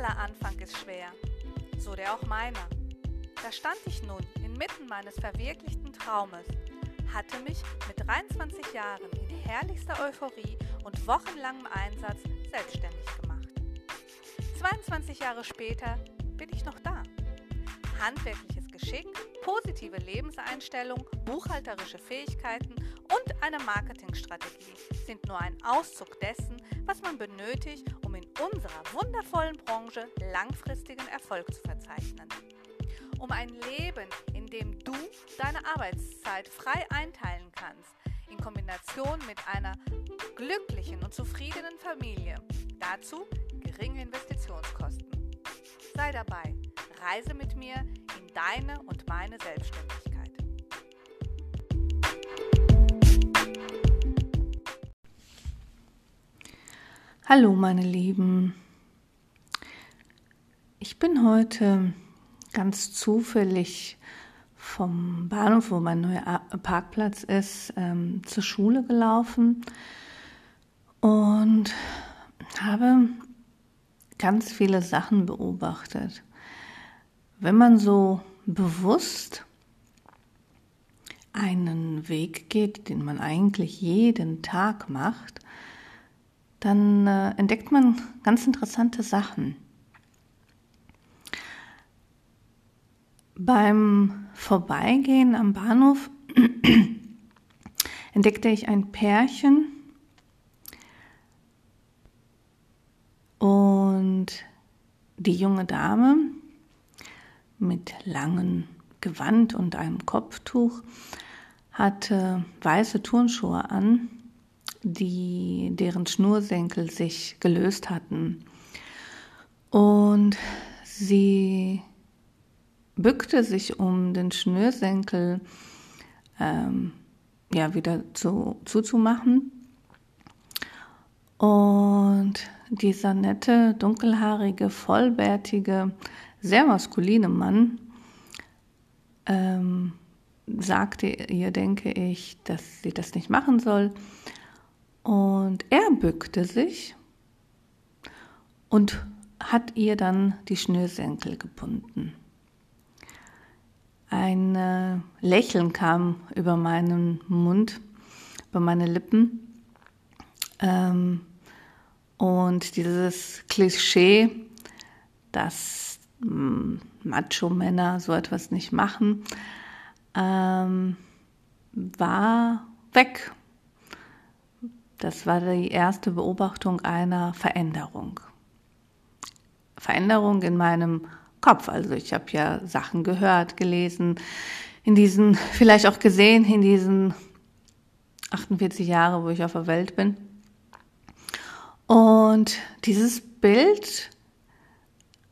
Aller Anfang ist schwer, so der auch meiner. Da stand ich nun inmitten meines verwirklichten Traumes, hatte mich mit 23 Jahren in herrlichster Euphorie und wochenlangem Einsatz selbstständig gemacht. 22 Jahre später bin ich noch da. Handwerkliches Geschick, positive Lebenseinstellung, buchhalterische Fähigkeiten und eine Marketingstrategie sind nur ein Auszug dessen, was man benötigt, unserer wundervollen Branche langfristigen Erfolg zu verzeichnen. Um ein Leben, in dem du deine Arbeitszeit frei einteilen kannst, in Kombination mit einer glücklichen und zufriedenen Familie. Dazu geringe Investitionskosten. Sei dabei, reise mit mir in deine und meine Selbstständigkeit. Hallo meine Lieben, ich bin heute ganz zufällig vom Bahnhof, wo mein neuer Parkplatz ist, ähm, zur Schule gelaufen und habe ganz viele Sachen beobachtet. Wenn man so bewusst einen Weg geht, den man eigentlich jeden Tag macht, dann äh, entdeckt man ganz interessante Sachen. Beim Vorbeigehen am Bahnhof entdeckte ich ein Pärchen und die junge Dame mit langem Gewand und einem Kopftuch hatte weiße Turnschuhe an die, deren Schnursenkel sich gelöst hatten. Und sie bückte sich, um den Schnürsenkel ähm, ja, wieder zu, zuzumachen. Und dieser nette, dunkelhaarige, vollbärtige, sehr maskuline Mann ähm, sagte ihr, denke ich, dass sie das nicht machen soll und er bückte sich und hat ihr dann die Schnürsenkel gebunden. Ein äh, Lächeln kam über meinen Mund, über meine Lippen. Ähm, und dieses Klischee, dass hm, Macho-Männer so etwas nicht machen, ähm, war weg. Das war die erste Beobachtung einer Veränderung. Veränderung in meinem Kopf. Also ich habe ja Sachen gehört, gelesen, in diesen, vielleicht auch gesehen, in diesen 48 Jahre, wo ich auf der Welt bin. Und dieses Bild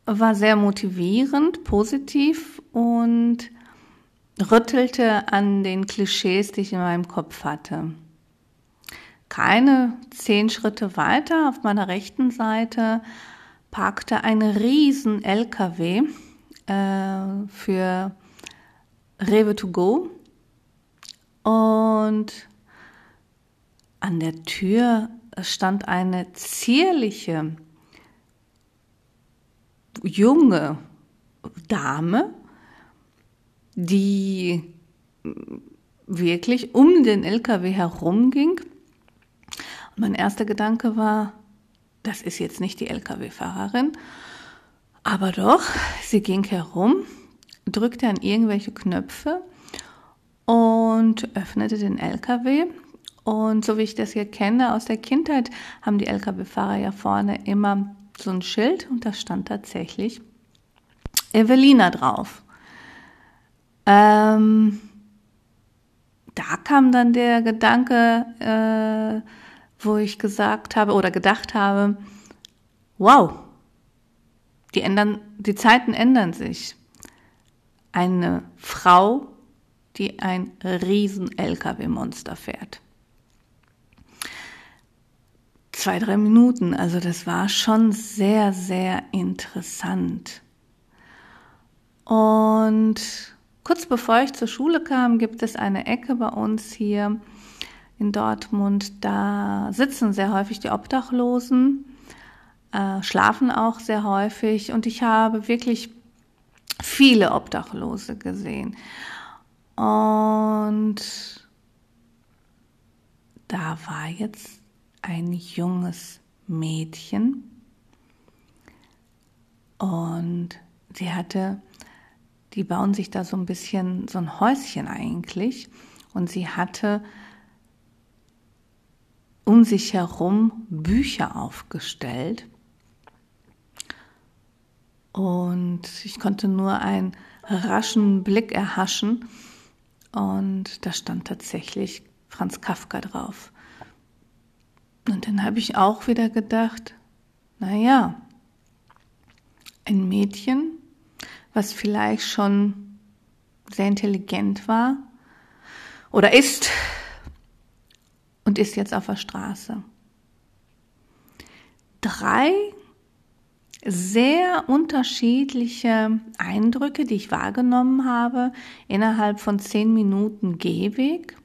war sehr motivierend, positiv und rüttelte an den Klischees, die ich in meinem Kopf hatte keine zehn Schritte weiter. Auf meiner rechten Seite parkte ein riesen LKW äh, für Rewe to go. Und an der Tür stand eine zierliche junge Dame, die wirklich um den LKW herumging mein erster Gedanke war, das ist jetzt nicht die Lkw-Fahrerin, aber doch, sie ging herum, drückte an irgendwelche Knöpfe und öffnete den LKW. Und so wie ich das hier kenne aus der Kindheit, haben die Lkw-Fahrer ja vorne immer so ein Schild und da stand tatsächlich Evelina drauf. Ähm, da kam dann der Gedanke, äh, wo ich gesagt habe oder gedacht habe, wow, die ändern, die Zeiten ändern sich. Eine Frau, die ein riesen LKW-Monster fährt. Zwei, drei Minuten, also das war schon sehr, sehr interessant. Und kurz bevor ich zur Schule kam, gibt es eine Ecke bei uns hier, in Dortmund, da sitzen sehr häufig die Obdachlosen. äh, schlafen auch sehr häufig und ich habe wirklich viele Obdachlose gesehen. Und da war jetzt ein junges Mädchen und sie hatte, die bauen sich da so ein bisschen so ein Häuschen eigentlich und sie hatte um sich herum Bücher aufgestellt. Und ich konnte nur einen raschen Blick erhaschen. Und da stand tatsächlich Franz Kafka drauf. Und dann habe ich auch wieder gedacht, naja, ein Mädchen, was vielleicht schon sehr intelligent war oder ist, und ist jetzt auf der Straße. Drei sehr unterschiedliche Eindrücke, die ich wahrgenommen habe innerhalb von zehn Minuten Gehweg.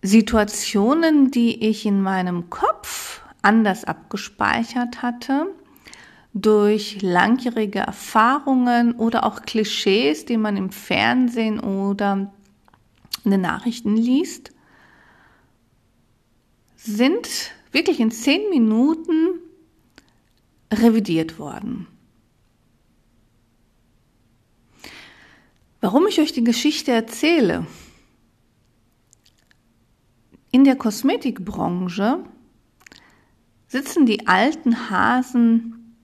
Situationen, die ich in meinem Kopf anders abgespeichert hatte, durch langjährige Erfahrungen oder auch Klischees, die man im Fernsehen oder in den Nachrichten liest sind wirklich in zehn Minuten revidiert worden. Warum ich euch die Geschichte erzähle? In der Kosmetikbranche sitzen die alten Hasen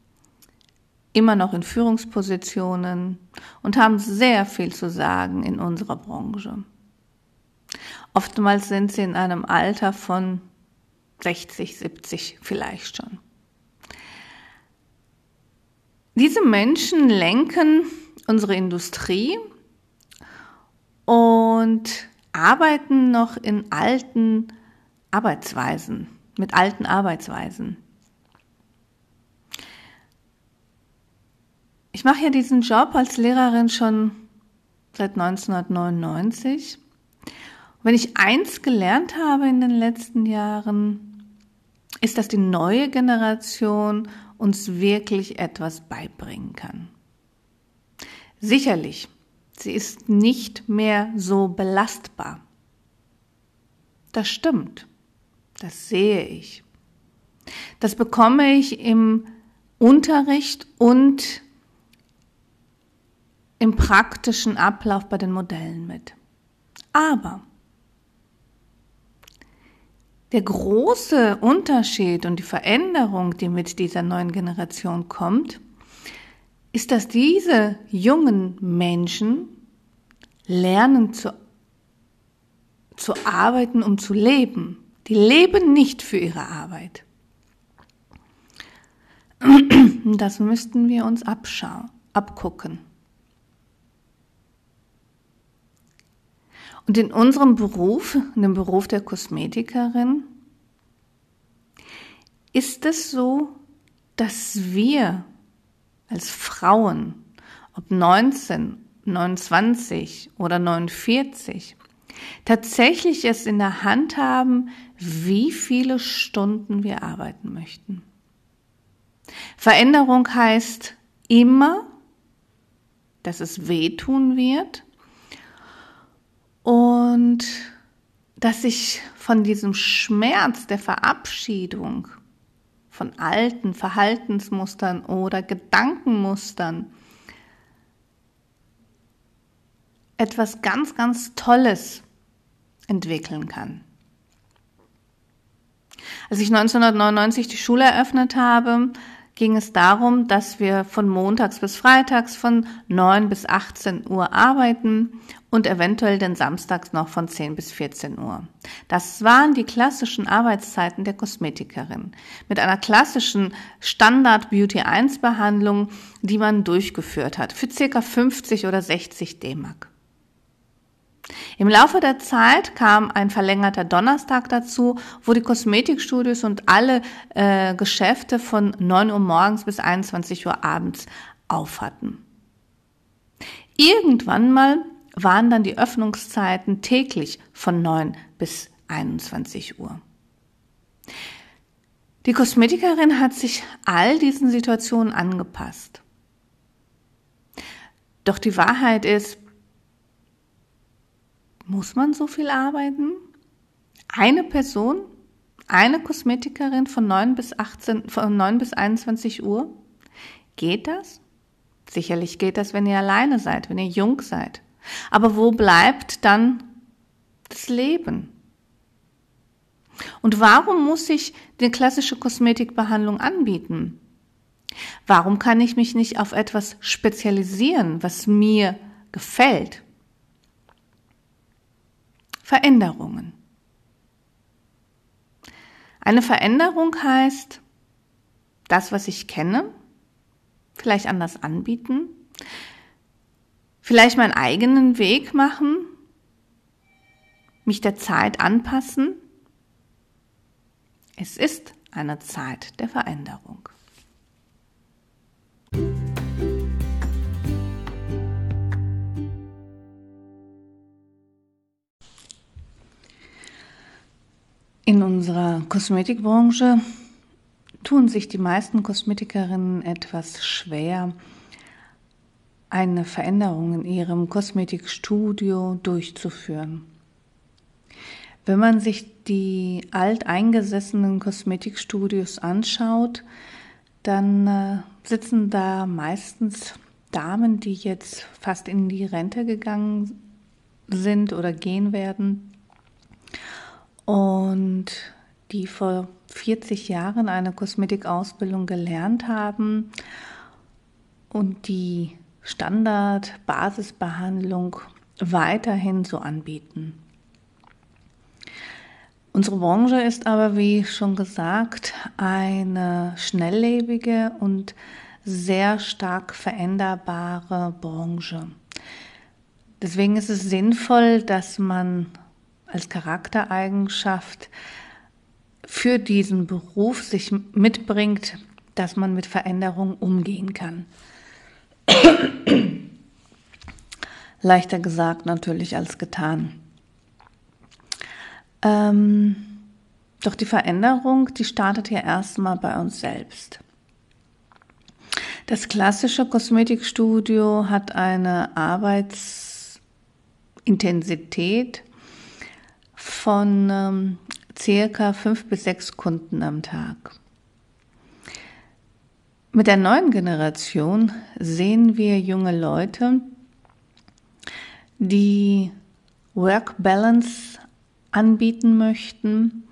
immer noch in Führungspositionen und haben sehr viel zu sagen in unserer Branche. Oftmals sind sie in einem Alter von 60, 70 vielleicht schon. Diese Menschen lenken unsere Industrie und arbeiten noch in alten Arbeitsweisen, mit alten Arbeitsweisen. Ich mache ja diesen Job als Lehrerin schon seit 1999 wenn ich eins gelernt habe in den letzten Jahren, ist, dass die neue Generation uns wirklich etwas beibringen kann. Sicherlich, sie ist nicht mehr so belastbar. Das stimmt. Das sehe ich. Das bekomme ich im Unterricht und im praktischen Ablauf bei den Modellen mit. Aber der große Unterschied und die Veränderung, die mit dieser neuen Generation kommt, ist, dass diese jungen Menschen lernen zu, zu arbeiten, um zu leben. Die leben nicht für ihre Arbeit. Das müssten wir uns abschauen, abgucken. Und in unserem Beruf, in dem Beruf der Kosmetikerin, ist es so, dass wir als Frauen, ob 19, 29 oder 49, tatsächlich es in der Hand haben, wie viele Stunden wir arbeiten möchten. Veränderung heißt immer, dass es wehtun wird, und dass ich von diesem Schmerz der Verabschiedung von alten Verhaltensmustern oder Gedankenmustern etwas ganz, ganz Tolles entwickeln kann. Als ich 1999 die Schule eröffnet habe, ging es darum, dass wir von montags bis freitags von 9 bis 18 Uhr arbeiten und eventuell den Samstags noch von 10 bis 14 Uhr. Das waren die klassischen Arbeitszeiten der Kosmetikerin mit einer klassischen Standard Beauty 1 Behandlung, die man durchgeführt hat für circa 50 oder 60 D-Mark. Im Laufe der Zeit kam ein verlängerter Donnerstag dazu, wo die Kosmetikstudios und alle äh, Geschäfte von 9 Uhr morgens bis 21 Uhr abends auf hatten. Irgendwann mal waren dann die Öffnungszeiten täglich von 9 bis 21 Uhr. Die Kosmetikerin hat sich all diesen Situationen angepasst. Doch die Wahrheit ist, muss man so viel arbeiten? Eine Person, eine Kosmetikerin von 9 bis 18, von 9 bis 21 Uhr? Geht das? Sicherlich geht das, wenn ihr alleine seid, wenn ihr jung seid. Aber wo bleibt dann das Leben? Und warum muss ich die klassische Kosmetikbehandlung anbieten? Warum kann ich mich nicht auf etwas spezialisieren, was mir gefällt? Veränderungen. Eine Veränderung heißt, das, was ich kenne, vielleicht anders anbieten, vielleicht meinen eigenen Weg machen, mich der Zeit anpassen. Es ist eine Zeit der Veränderung. In unserer Kosmetikbranche tun sich die meisten Kosmetikerinnen etwas schwer, eine Veränderung in ihrem Kosmetikstudio durchzuführen. Wenn man sich die alteingesessenen Kosmetikstudios anschaut, dann äh, sitzen da meistens Damen, die jetzt fast in die Rente gegangen sind oder gehen werden und die vor 40 Jahren eine Kosmetikausbildung gelernt haben und die Standard-Basisbehandlung weiterhin so anbieten. Unsere Branche ist aber, wie schon gesagt, eine schnelllebige und sehr stark veränderbare Branche. Deswegen ist es sinnvoll, dass man als Charaktereigenschaft für diesen Beruf sich mitbringt, dass man mit Veränderungen umgehen kann. Leichter gesagt natürlich als getan. Ähm, doch die Veränderung, die startet ja erstmal bei uns selbst. Das klassische Kosmetikstudio hat eine Arbeitsintensität von ähm, circa fünf bis sechs Kunden am Tag. Mit der neuen Generation sehen wir junge Leute, die Work Balance anbieten möchten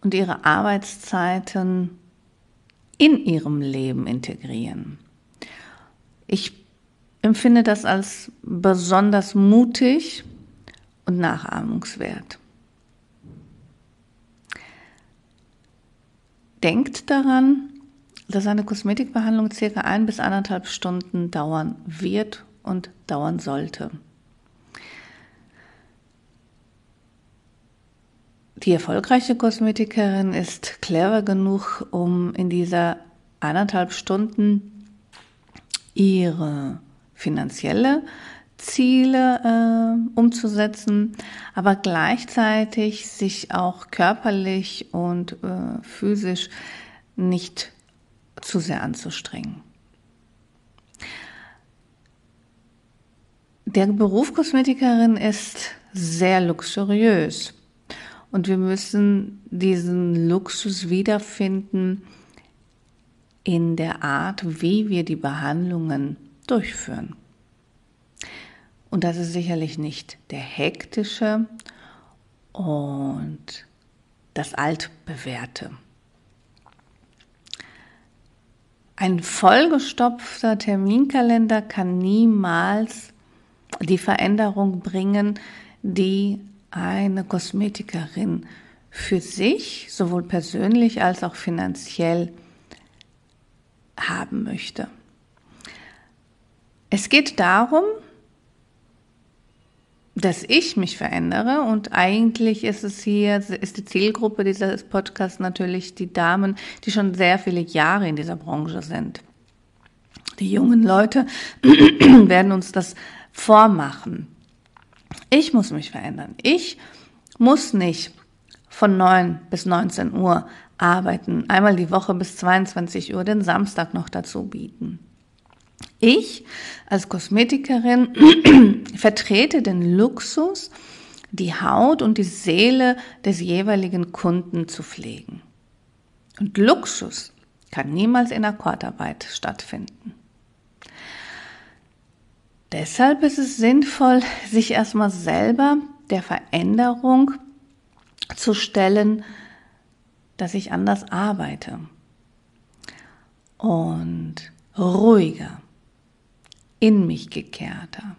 und ihre Arbeitszeiten in ihrem Leben integrieren. Ich empfinde das als besonders mutig und nachahmungswert. Denkt daran, dass eine Kosmetikbehandlung circa ein bis anderthalb Stunden dauern wird und dauern sollte. Die erfolgreiche Kosmetikerin ist clever genug, um in dieser anderthalb Stunden ihre finanzielle Ziele äh, umzusetzen, aber gleichzeitig sich auch körperlich und äh, physisch nicht zu sehr anzustrengen. Der Beruf Kosmetikerin ist sehr luxuriös und wir müssen diesen Luxus wiederfinden in der Art, wie wir die Behandlungen durchführen. Und das ist sicherlich nicht der hektische und das altbewährte. Ein vollgestopfter Terminkalender kann niemals die Veränderung bringen, die eine Kosmetikerin für sich, sowohl persönlich als auch finanziell, haben möchte. Es geht darum, dass ich mich verändere und eigentlich ist es hier, ist die Zielgruppe dieses Podcasts natürlich die Damen, die schon sehr viele Jahre in dieser Branche sind. Die jungen Leute werden uns das vormachen. Ich muss mich verändern. Ich muss nicht von 9 bis 19 Uhr arbeiten, einmal die Woche bis 22 Uhr, den Samstag noch dazu bieten. Ich als Kosmetikerin vertrete den Luxus, die Haut und die Seele des jeweiligen Kunden zu pflegen. Und Luxus kann niemals in Akkordarbeit stattfinden. Deshalb ist es sinnvoll, sich erstmal selber der Veränderung zu stellen, dass ich anders arbeite und ruhiger, in mich gekehrter.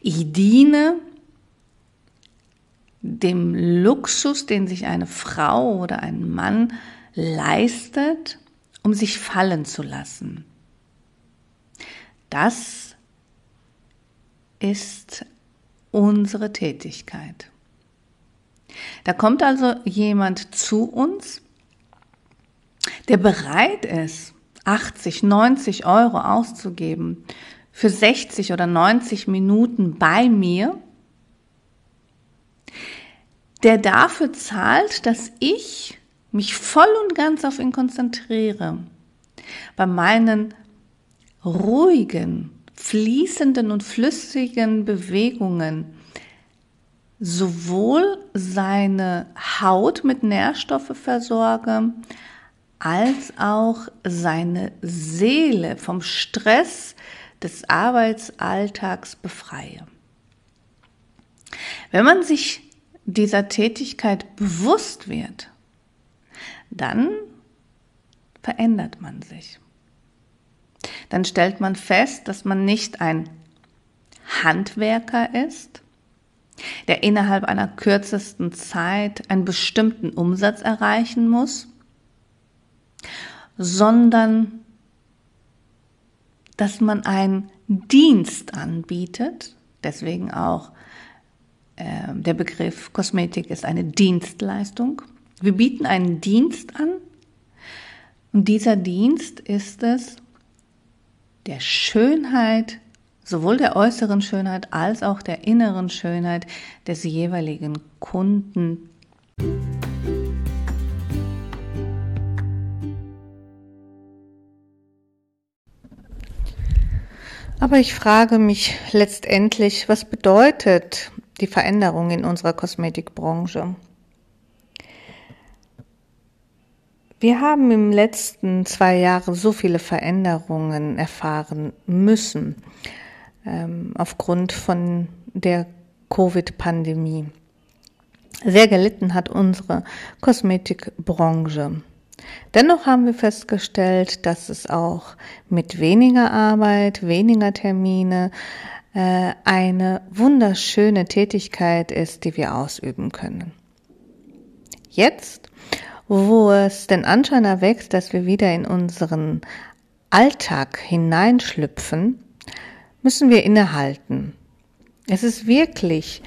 Ich diene dem Luxus, den sich eine Frau oder ein Mann leistet, um sich fallen zu lassen. Das ist unsere Tätigkeit. Da kommt also jemand zu uns, der bereit ist, 80, 90 Euro auszugeben für 60 oder 90 Minuten bei mir, der dafür zahlt, dass ich mich voll und ganz auf ihn konzentriere. Bei meinen ruhigen, fließenden und flüssigen Bewegungen sowohl seine Haut mit Nährstoffe versorge, als auch seine Seele vom Stress des Arbeitsalltags befreie. Wenn man sich dieser Tätigkeit bewusst wird, dann verändert man sich. Dann stellt man fest, dass man nicht ein Handwerker ist, der innerhalb einer kürzesten Zeit einen bestimmten Umsatz erreichen muss, sondern dass man einen Dienst anbietet, deswegen auch äh, der Begriff Kosmetik ist eine Dienstleistung. Wir bieten einen Dienst an und dieser Dienst ist es, der Schönheit sowohl der äußeren Schönheit als auch der inneren Schönheit des jeweiligen Kunden. Aber ich frage mich letztendlich, was bedeutet die Veränderung in unserer Kosmetikbranche? Wir haben im letzten zwei Jahren so viele Veränderungen erfahren müssen ähm, aufgrund von der Covid-Pandemie. Sehr gelitten hat unsere Kosmetikbranche. Dennoch haben wir festgestellt, dass es auch mit weniger Arbeit, weniger Termine äh, eine wunderschöne Tätigkeit ist, die wir ausüben können. Jetzt, wo es den Anschein erweckt, dass wir wieder in unseren Alltag hineinschlüpfen, müssen wir innehalten. Es ist wirklich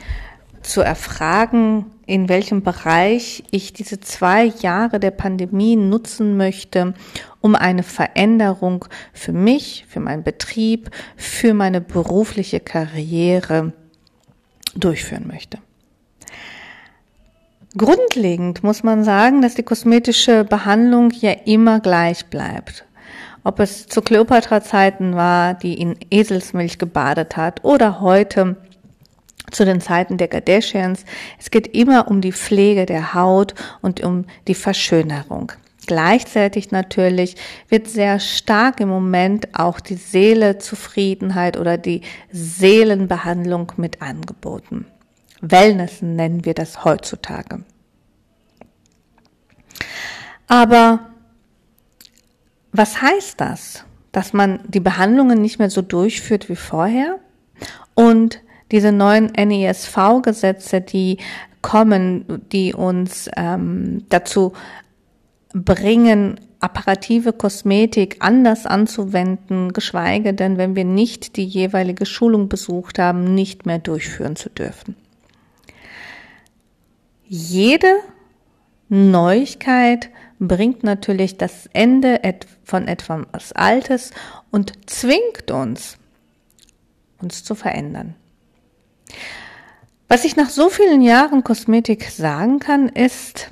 zu erfragen, in welchem Bereich ich diese zwei Jahre der Pandemie nutzen möchte, um eine Veränderung für mich, für meinen Betrieb, für meine berufliche Karriere durchführen möchte. Grundlegend muss man sagen, dass die kosmetische Behandlung ja immer gleich bleibt ob es zu Kleopatra-Zeiten war, die in Eselsmilch gebadet hat, oder heute zu den Zeiten der Kardashians. Es geht immer um die Pflege der Haut und um die Verschönerung. Gleichzeitig natürlich wird sehr stark im Moment auch die Seelezufriedenheit oder die Seelenbehandlung mit angeboten. Wellness nennen wir das heutzutage. Aber was heißt das? Dass man die Behandlungen nicht mehr so durchführt wie vorher und diese neuen NESV-Gesetze, die kommen, die uns ähm, dazu bringen, apparative Kosmetik anders anzuwenden, geschweige denn, wenn wir nicht die jeweilige Schulung besucht haben, nicht mehr durchführen zu dürfen. Jede Neuigkeit bringt natürlich das Ende von etwas Altes und zwingt uns, uns zu verändern. Was ich nach so vielen Jahren Kosmetik sagen kann, ist,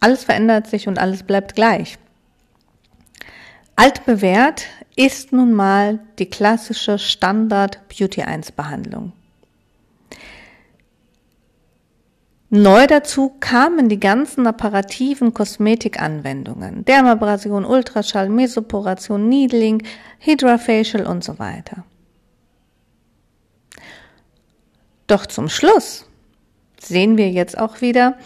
Alles verändert sich und alles bleibt gleich. Altbewährt ist nun mal die klassische Standard Beauty 1 Behandlung. Neu dazu kamen die ganzen apparativen Kosmetikanwendungen, Dermabrasion, Ultraschall, Mesoporation, Needling, Hydrafacial und so weiter. Doch zum Schluss sehen wir jetzt auch wieder,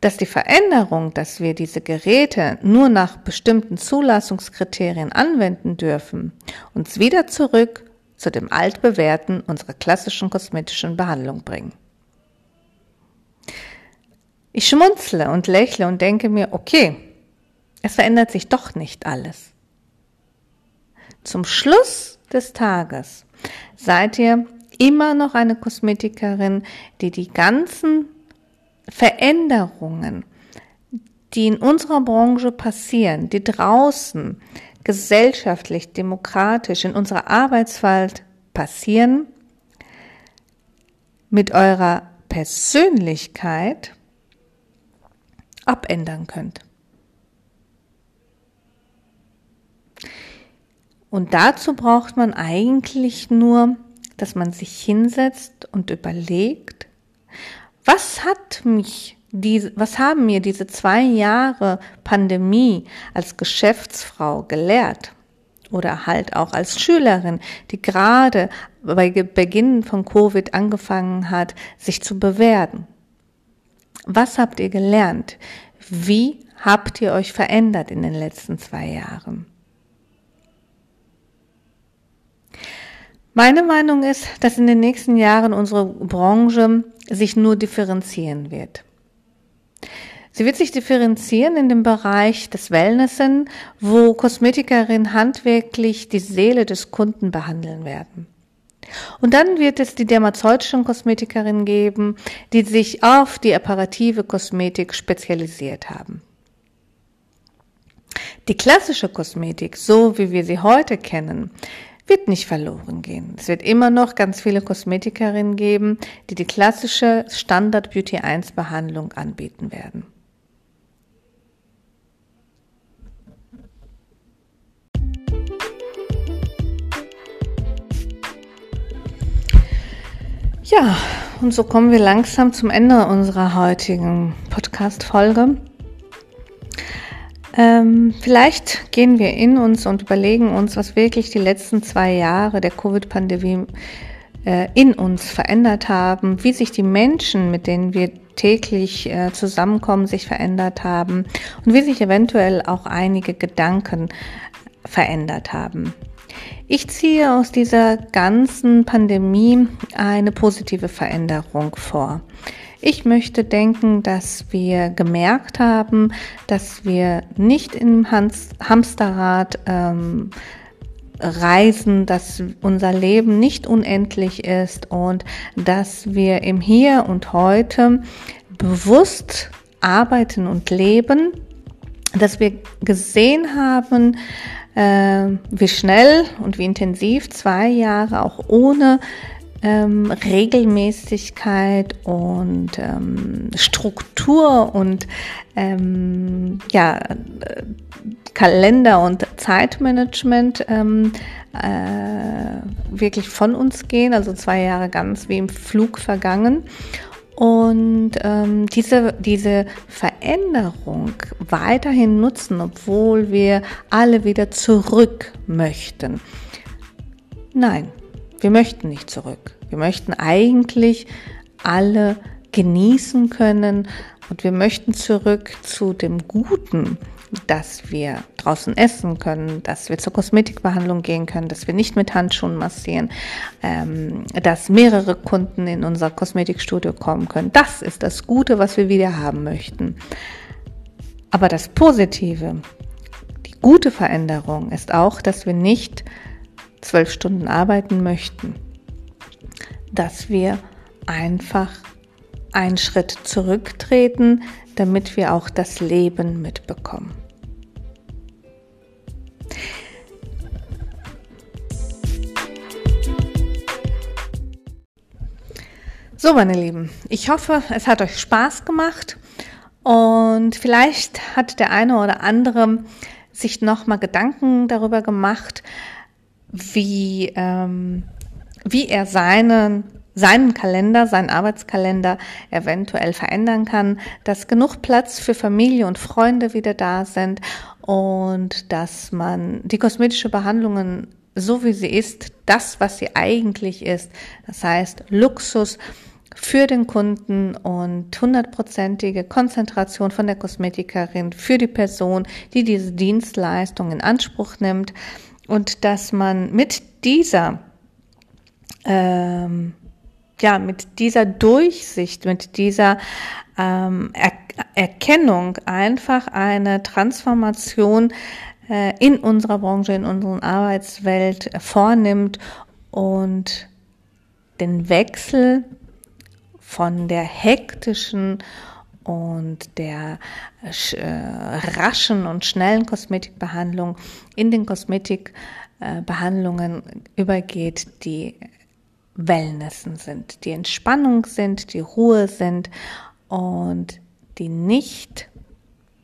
dass die Veränderung, dass wir diese Geräte nur nach bestimmten Zulassungskriterien anwenden dürfen, uns wieder zurück zu dem altbewährten unserer klassischen kosmetischen Behandlung bringen. Ich schmunzle und lächle und denke mir, okay, es verändert sich doch nicht alles. Zum Schluss des Tages seid ihr immer noch eine Kosmetikerin, die die ganzen Veränderungen, die in unserer Branche passieren, die draußen gesellschaftlich, demokratisch in unserer Arbeitswelt passieren, mit eurer Persönlichkeit abändern könnt. Und dazu braucht man eigentlich nur, dass man sich hinsetzt und überlegt, was hat mich diese, was haben mir diese zwei Jahre Pandemie als Geschäftsfrau gelehrt? Oder halt auch als Schülerin, die gerade bei Beginn von Covid angefangen hat, sich zu bewerten. Was habt ihr gelernt? Wie habt ihr euch verändert in den letzten zwei Jahren? Meine Meinung ist, dass in den nächsten Jahren unsere Branche sich nur differenzieren wird. Sie wird sich differenzieren in dem Bereich des Wellnessen, wo Kosmetikerinnen handwerklich die Seele des Kunden behandeln werden. Und dann wird es die dermazeutischen Kosmetikerinnen geben, die sich auf die apparative Kosmetik spezialisiert haben. Die klassische Kosmetik, so wie wir sie heute kennen, wird nicht verloren gehen. Es wird immer noch ganz viele Kosmetikerinnen geben, die die klassische Standard Beauty 1 Behandlung anbieten werden. Ja, und so kommen wir langsam zum Ende unserer heutigen Podcast-Folge. Ähm, vielleicht gehen wir in uns und überlegen uns, was wirklich die letzten zwei Jahre der Covid-Pandemie äh, in uns verändert haben, wie sich die Menschen, mit denen wir täglich äh, zusammenkommen, sich verändert haben und wie sich eventuell auch einige Gedanken verändert haben. Ich ziehe aus dieser ganzen Pandemie eine positive Veränderung vor. Ich möchte denken, dass wir gemerkt haben, dass wir nicht im Hamsterrad ähm, reisen, dass unser Leben nicht unendlich ist und dass wir im Hier und Heute bewusst arbeiten und leben, dass wir gesehen haben, äh, wie schnell und wie intensiv zwei Jahre auch ohne ähm, Regelmäßigkeit und ähm, Struktur und ähm, ja, Kalender und Zeitmanagement ähm, äh, wirklich von uns gehen, also zwei Jahre ganz wie im Flug vergangen. Und ähm, diese, diese Veränderung weiterhin nutzen, obwohl wir alle wieder zurück möchten. Nein, wir möchten nicht zurück. Wir möchten eigentlich alle genießen können und wir möchten zurück zu dem Guten, dass wir draußen essen können, dass wir zur Kosmetikbehandlung gehen können, dass wir nicht mit Handschuhen massieren, ähm, dass mehrere Kunden in unser Kosmetikstudio kommen können. Das ist das Gute, was wir wieder haben möchten. Aber das Positive, die gute Veränderung ist auch, dass wir nicht zwölf Stunden arbeiten möchten, dass wir einfach einen Schritt zurücktreten, damit wir auch das Leben mitbekommen. So, meine Lieben, ich hoffe, es hat euch Spaß gemacht Und vielleicht hat der eine oder andere sich nochmal Gedanken darüber gemacht, wie, ähm, wie er seinen, seinen Kalender, seinen Arbeitskalender eventuell verändern kann, dass genug Platz für Familie und Freunde wieder da sind und dass man die kosmetische Behandlungen so wie sie ist, das, was sie eigentlich ist, das heißt Luxus, für den Kunden und hundertprozentige Konzentration von der Kosmetikerin für die Person, die diese Dienstleistung in Anspruch nimmt und dass man mit dieser ähm, ja mit dieser Durchsicht, mit dieser ähm, er Erkennung einfach eine Transformation äh, in unserer Branche, in unserer Arbeitswelt vornimmt und den Wechsel von der hektischen und der äh, raschen und schnellen Kosmetikbehandlung in den Kosmetikbehandlungen übergeht, die Wellnessen sind, die Entspannung sind, die Ruhe sind und die nicht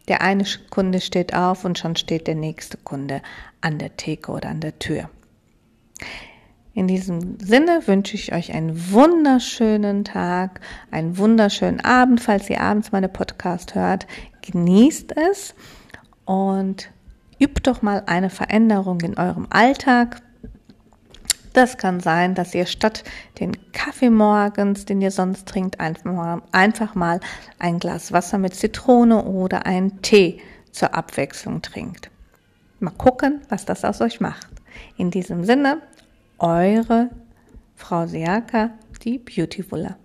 der eine Kunde steht auf und schon steht der nächste Kunde an der Theke oder an der Tür. In diesem Sinne wünsche ich euch einen wunderschönen Tag, einen wunderschönen Abend, falls ihr abends meine Podcast hört. Genießt es und übt doch mal eine Veränderung in eurem Alltag. Das kann sein, dass ihr statt den Kaffee morgens, den ihr sonst trinkt, einfach mal ein Glas Wasser mit Zitrone oder einen Tee zur Abwechslung trinkt. Mal gucken, was das aus euch macht. In diesem Sinne, eure Frau Seaka, die Beautifuller.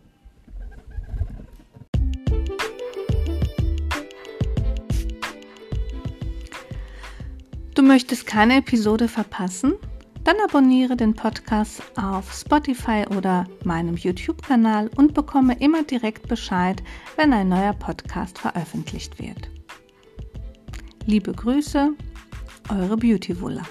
Du möchtest keine Episode verpassen? Dann abonniere den Podcast auf Spotify oder meinem YouTube-Kanal und bekomme immer direkt Bescheid, wenn ein neuer Podcast veröffentlicht wird. Liebe Grüße, eure Beautyvulla.